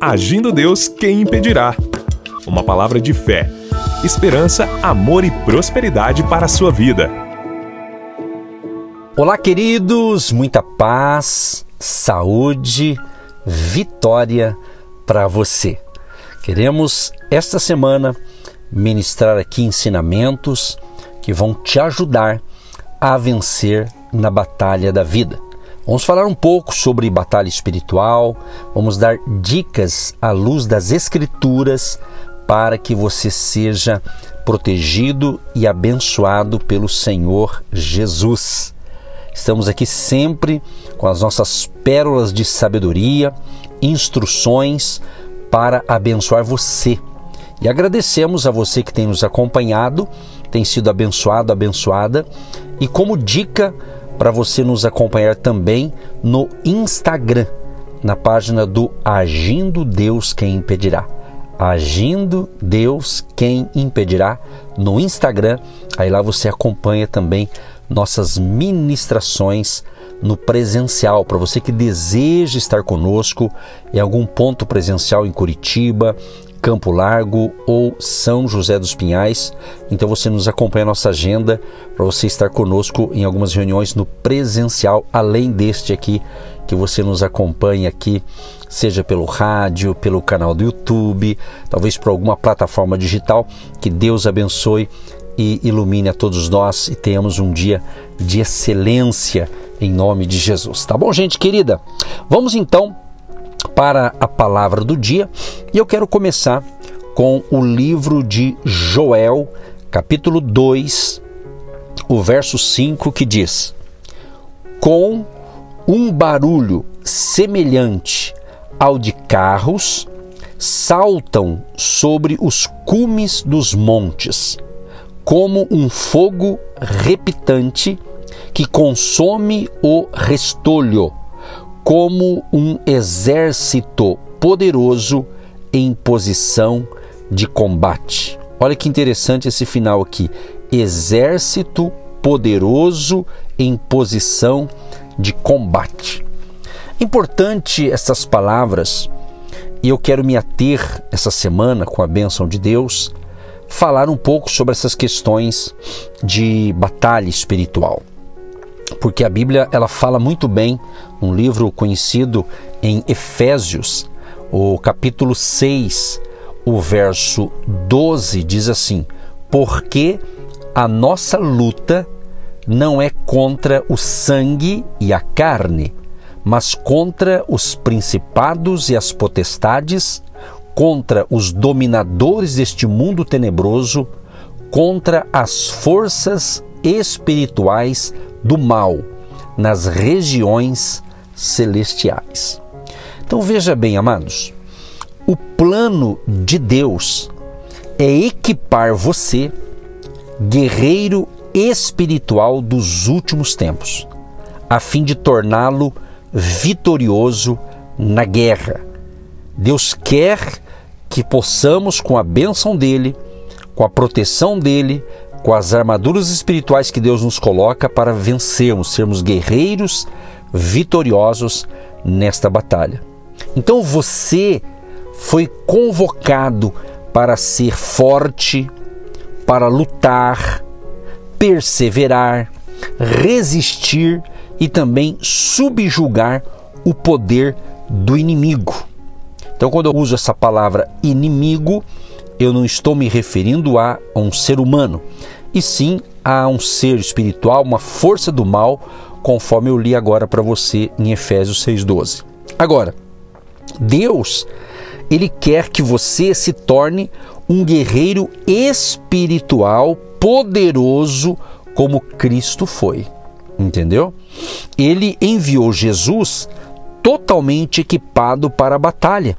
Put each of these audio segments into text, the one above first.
Agindo Deus, quem impedirá? Uma palavra de fé, esperança, amor e prosperidade para a sua vida. Olá, queridos, muita paz, saúde, vitória para você. Queremos esta semana ministrar aqui ensinamentos que vão te ajudar a vencer na batalha da vida. Vamos falar um pouco sobre batalha espiritual, vamos dar dicas à luz das Escrituras para que você seja protegido e abençoado pelo Senhor Jesus. Estamos aqui sempre com as nossas pérolas de sabedoria, instruções para abençoar você. E agradecemos a você que tem nos acompanhado, tem sido abençoado, abençoada. E como dica, para você nos acompanhar também no Instagram, na página do Agindo Deus Quem Impedirá. Agindo Deus Quem Impedirá no Instagram. Aí lá você acompanha também nossas ministrações no presencial. Para você que deseja estar conosco em algum ponto presencial em Curitiba, Campo Largo ou São José dos Pinhais. Então você nos acompanha a nossa agenda para você estar conosco em algumas reuniões no presencial, além deste aqui que você nos acompanha aqui, seja pelo rádio, pelo canal do YouTube, talvez por alguma plataforma digital. Que Deus abençoe e ilumine a todos nós e tenhamos um dia de excelência em nome de Jesus. Tá bom, gente querida? Vamos então para a palavra do dia. E eu quero começar com o livro de Joel, capítulo 2, o verso 5 que diz: Com um barulho semelhante ao de carros, saltam sobre os cumes dos montes, como um fogo repitante que consome o restolho como um exército poderoso em posição de combate. Olha que interessante esse final aqui. Exército poderoso em posição de combate. Importante essas palavras, e eu quero me ater essa semana, com a bênção de Deus, falar um pouco sobre essas questões de batalha espiritual porque a Bíblia ela fala muito bem, um livro conhecido em Efésios, o capítulo 6, o verso 12 diz assim: Porque a nossa luta não é contra o sangue e a carne, mas contra os principados e as potestades, contra os dominadores deste mundo tenebroso, contra as forças espirituais do mal nas regiões celestiais. Então veja bem, amados, o plano de Deus é equipar você, guerreiro espiritual dos últimos tempos, a fim de torná-lo vitorioso na guerra. Deus quer que possamos, com a bênção dele, com a proteção dele, com as armaduras espirituais que Deus nos coloca para vencermos, sermos guerreiros vitoriosos nesta batalha. Então você foi convocado para ser forte, para lutar, perseverar, resistir e também subjugar o poder do inimigo. Então, quando eu uso essa palavra inimigo, eu não estou me referindo a um ser humano, e sim a um ser espiritual, uma força do mal, conforme eu li agora para você em Efésios 6:12. Agora, Deus, ele quer que você se torne um guerreiro espiritual poderoso como Cristo foi. Entendeu? Ele enviou Jesus totalmente equipado para a batalha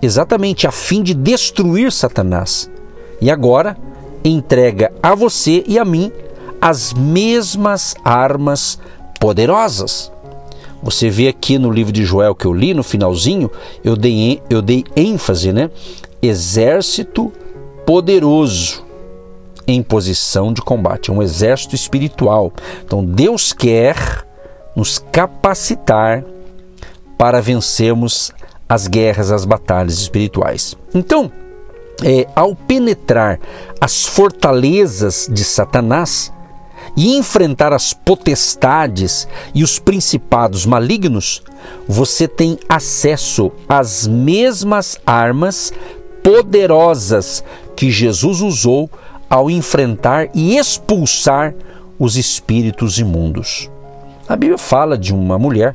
exatamente a fim de destruir Satanás. E agora entrega a você e a mim as mesmas armas poderosas. Você vê aqui no livro de Joel que eu li no finalzinho, eu dei, eu dei ênfase, né? Exército poderoso em posição de combate, é um exército espiritual. Então Deus quer nos capacitar para vencermos as guerras, as batalhas espirituais. Então, é, ao penetrar as fortalezas de Satanás e enfrentar as potestades e os principados malignos, você tem acesso às mesmas armas poderosas que Jesus usou ao enfrentar e expulsar os espíritos imundos. A Bíblia fala de uma mulher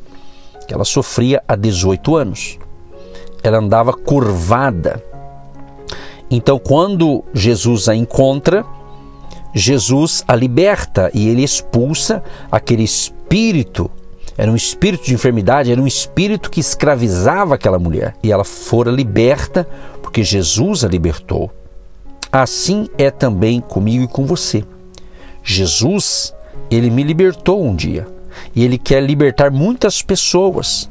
que ela sofria há 18 anos. Ela andava curvada. Então, quando Jesus a encontra, Jesus a liberta e ele expulsa aquele espírito. Era um espírito de enfermidade, era um espírito que escravizava aquela mulher. E ela fora liberta porque Jesus a libertou. Assim é também comigo e com você. Jesus, ele me libertou um dia e ele quer libertar muitas pessoas.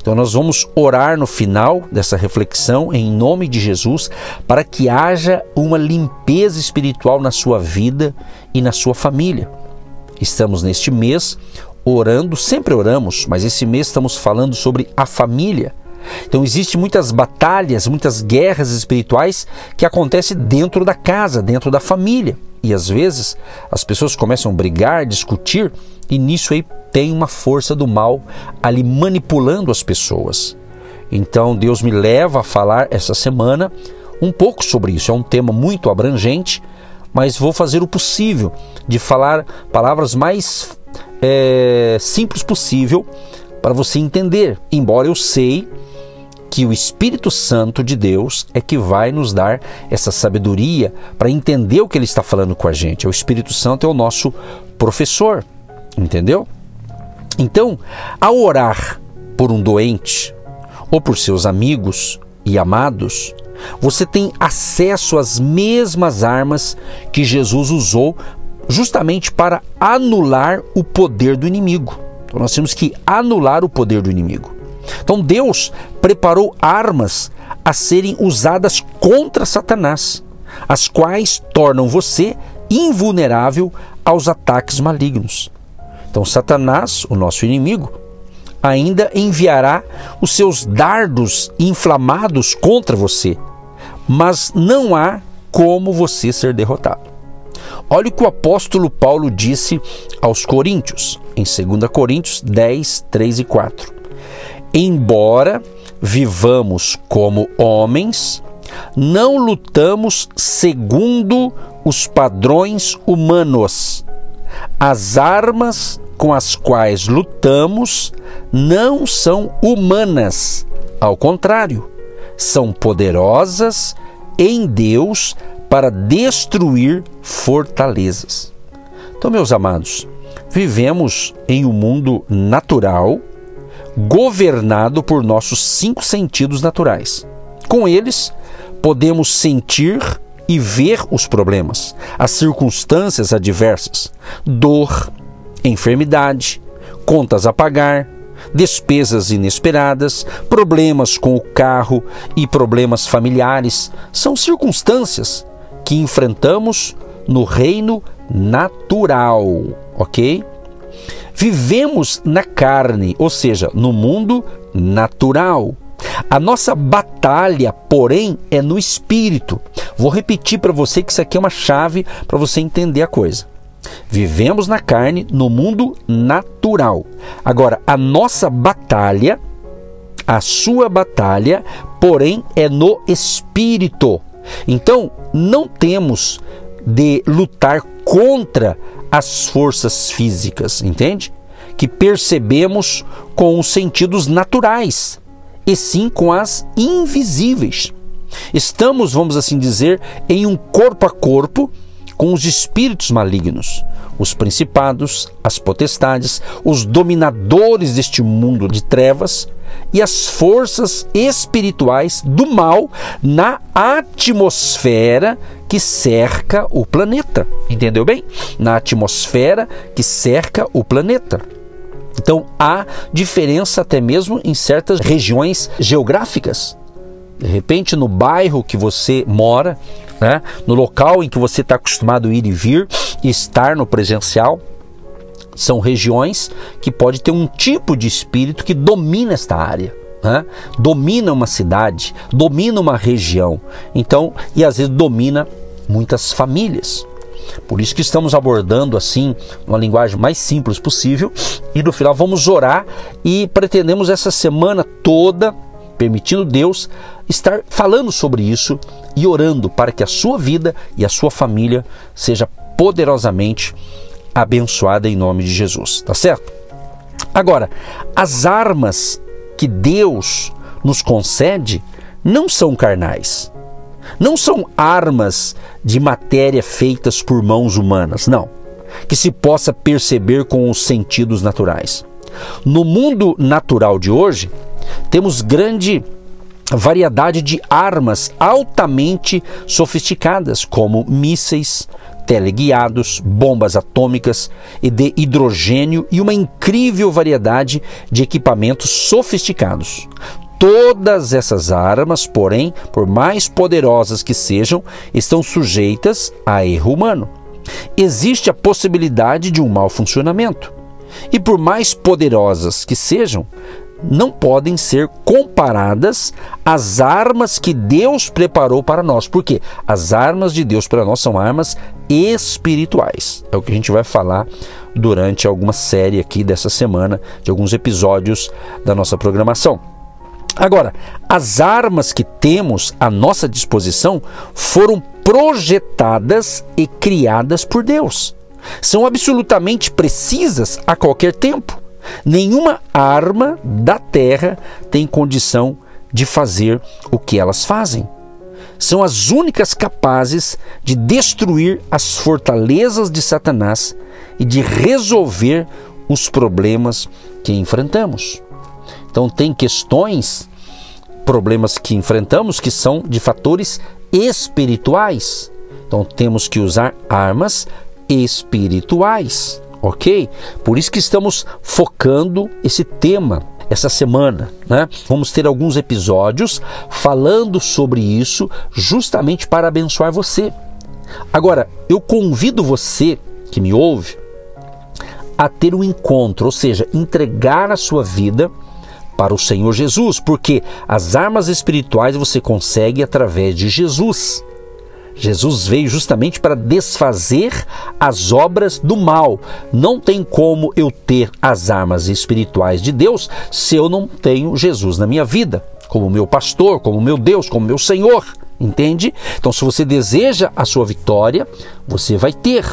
Então nós vamos orar no final dessa reflexão em nome de Jesus para que haja uma limpeza espiritual na sua vida e na sua família. Estamos neste mês orando, sempre oramos, mas esse mês estamos falando sobre a família. Então existem muitas batalhas, muitas guerras espirituais que acontecem dentro da casa, dentro da família. E às vezes as pessoas começam a brigar, discutir, e nisso aí tem uma força do mal ali manipulando as pessoas. Então Deus me leva a falar essa semana um pouco sobre isso. É um tema muito abrangente, mas vou fazer o possível de falar palavras mais é, simples possível para você entender. Embora eu sei que o Espírito Santo de Deus é que vai nos dar essa sabedoria para entender o que ele está falando com a gente. O Espírito Santo é o nosso professor, entendeu? Então, ao orar por um doente ou por seus amigos e amados, você tem acesso às mesmas armas que Jesus usou justamente para anular o poder do inimigo. Então, nós temos que anular o poder do inimigo. Então Deus preparou armas a serem usadas contra Satanás, as quais tornam você invulnerável aos ataques malignos. Então Satanás, o nosso inimigo, ainda enviará os seus dardos inflamados contra você, mas não há como você ser derrotado. Olha o que o apóstolo Paulo disse aos Coríntios, em 2 Coríntios 10, 3 e 4 embora vivamos como homens, não lutamos segundo os padrões humanos. As armas com as quais lutamos não são humanas, ao contrário, são poderosas em Deus para destruir fortalezas. Então, meus amados, vivemos em um mundo natural governado por nossos cinco sentidos naturais. Com eles, podemos sentir e ver os problemas, as circunstâncias adversas, dor, enfermidade, contas a pagar, despesas inesperadas, problemas com o carro e problemas familiares. São circunstâncias que enfrentamos no reino natural, ok? Vivemos na carne, ou seja, no mundo natural. A nossa batalha, porém, é no espírito. Vou repetir para você que isso aqui é uma chave para você entender a coisa. Vivemos na carne, no mundo natural. Agora, a nossa batalha, a sua batalha, porém, é no espírito. Então, não temos de lutar contra as forças físicas, entende? Que percebemos com os sentidos naturais e sim com as invisíveis. Estamos, vamos assim dizer, em um corpo a corpo com os espíritos malignos, os principados, as potestades, os dominadores deste mundo de trevas e as forças espirituais do mal na atmosfera que cerca o planeta. Entendeu bem? Na atmosfera que cerca o planeta. Então há diferença até mesmo em certas regiões geográficas. De repente, no bairro que você mora, né, no local em que você está acostumado a ir e vir, estar no presencial, são regiões que pode ter um tipo de espírito que domina esta área. né? domina uma cidade, domina uma região, então, e às vezes domina muitas famílias. Por isso que estamos abordando assim, uma linguagem mais simples possível, e no final vamos orar e pretendemos essa semana toda, permitindo Deus, estar falando sobre isso e orando para que a sua vida e a sua família seja poderosamente abençoada em nome de Jesus, tá certo? Agora, as armas que Deus nos concede não são carnais. Não são armas de matéria feitas por mãos humanas, não. Que se possa perceber com os sentidos naturais. No mundo natural de hoje, temos grande variedade de armas altamente sofisticadas, como mísseis, teleguiados, bombas atômicas e de hidrogênio e uma incrível variedade de equipamentos sofisticados. Todas essas armas, porém, por mais poderosas que sejam, estão sujeitas a erro humano. Existe a possibilidade de um mau funcionamento. E por mais poderosas que sejam, não podem ser comparadas às armas que Deus preparou para nós. Porque as armas de Deus para nós são armas espirituais. É o que a gente vai falar durante alguma série aqui dessa semana, de alguns episódios da nossa programação. Agora, as armas que temos à nossa disposição foram projetadas e criadas por Deus. São absolutamente precisas a qualquer tempo. Nenhuma arma da terra tem condição de fazer o que elas fazem. São as únicas capazes de destruir as fortalezas de Satanás e de resolver os problemas que enfrentamos. Então, tem questões, problemas que enfrentamos que são de fatores espirituais. Então, temos que usar armas espirituais ok? Por isso que estamos focando esse tema essa semana, né? Vamos ter alguns episódios falando sobre isso, justamente para abençoar você. Agora, eu convido você que me ouve a ter um encontro, ou seja, entregar a sua vida para o Senhor Jesus, porque as armas espirituais você consegue através de Jesus. Jesus veio justamente para desfazer as obras do mal. Não tem como eu ter as armas espirituais de Deus se eu não tenho Jesus na minha vida, como meu pastor, como meu Deus, como meu Senhor. Entende? Então, se você deseja a sua vitória, você vai ter.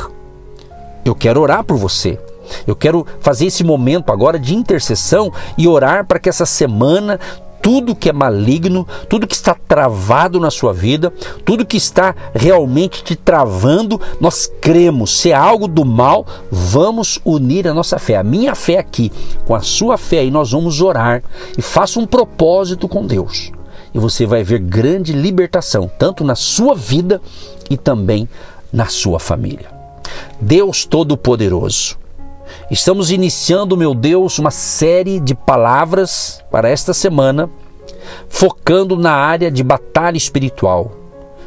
Eu quero orar por você. Eu quero fazer esse momento agora de intercessão e orar para que essa semana tudo que é maligno, tudo que está travado na sua vida, tudo que está realmente te travando, nós cremos. Se é algo do mal, vamos unir a nossa fé. A minha fé aqui, com a sua fé aí, nós vamos orar e faça um propósito com Deus. E você vai ver grande libertação, tanto na sua vida e também na sua família. Deus Todo-Poderoso, Estamos iniciando, meu Deus, uma série de palavras para esta semana, focando na área de batalha espiritual,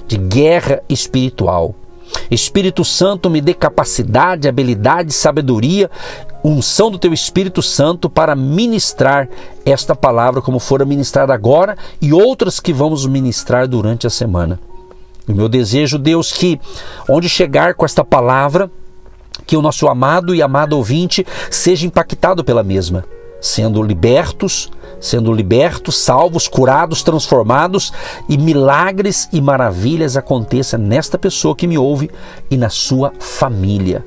de guerra espiritual. Espírito Santo, me dê capacidade, habilidade, sabedoria, unção do teu Espírito Santo para ministrar esta palavra como for ministrada agora e outras que vamos ministrar durante a semana. O meu desejo, Deus, que onde chegar com esta palavra, que o nosso amado e amado ouvinte seja impactado pela mesma, sendo libertos, sendo libertos, salvos, curados, transformados e milagres e maravilhas aconteçam nesta pessoa que me ouve e na sua família.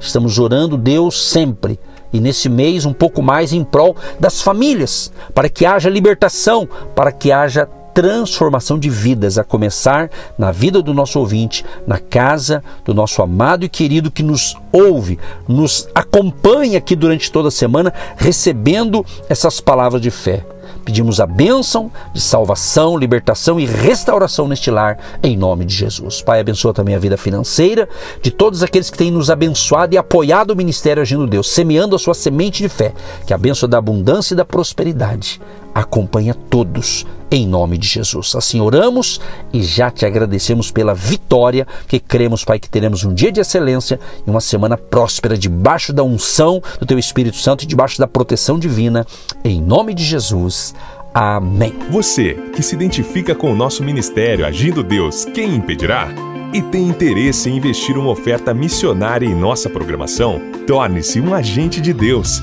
Estamos orando Deus sempre e nesse mês um pouco mais em prol das famílias, para que haja libertação, para que haja transformação de vidas, a começar na vida do nosso ouvinte, na casa do nosso amado e querido que nos ouve, nos acompanha aqui durante toda a semana, recebendo essas palavras de fé. Pedimos a bênção de salvação, libertação e restauração neste lar, em nome de Jesus. Pai, abençoa também a vida financeira de todos aqueles que têm nos abençoado e apoiado o ministério Agindo Deus, semeando a sua semente de fé. Que a bênção da abundância e da prosperidade acompanha todos, em nome de Jesus. Assim oramos e já te agradecemos pela vitória, que cremos, Pai, que teremos um dia de excelência e uma semana próspera debaixo da unção do Teu Espírito Santo e debaixo da proteção divina, em nome de Jesus. Amém. Você que se identifica com o nosso ministério Agindo Deus, quem impedirá? E tem interesse em investir uma oferta missionária em nossa programação? Torne-se um agente de Deus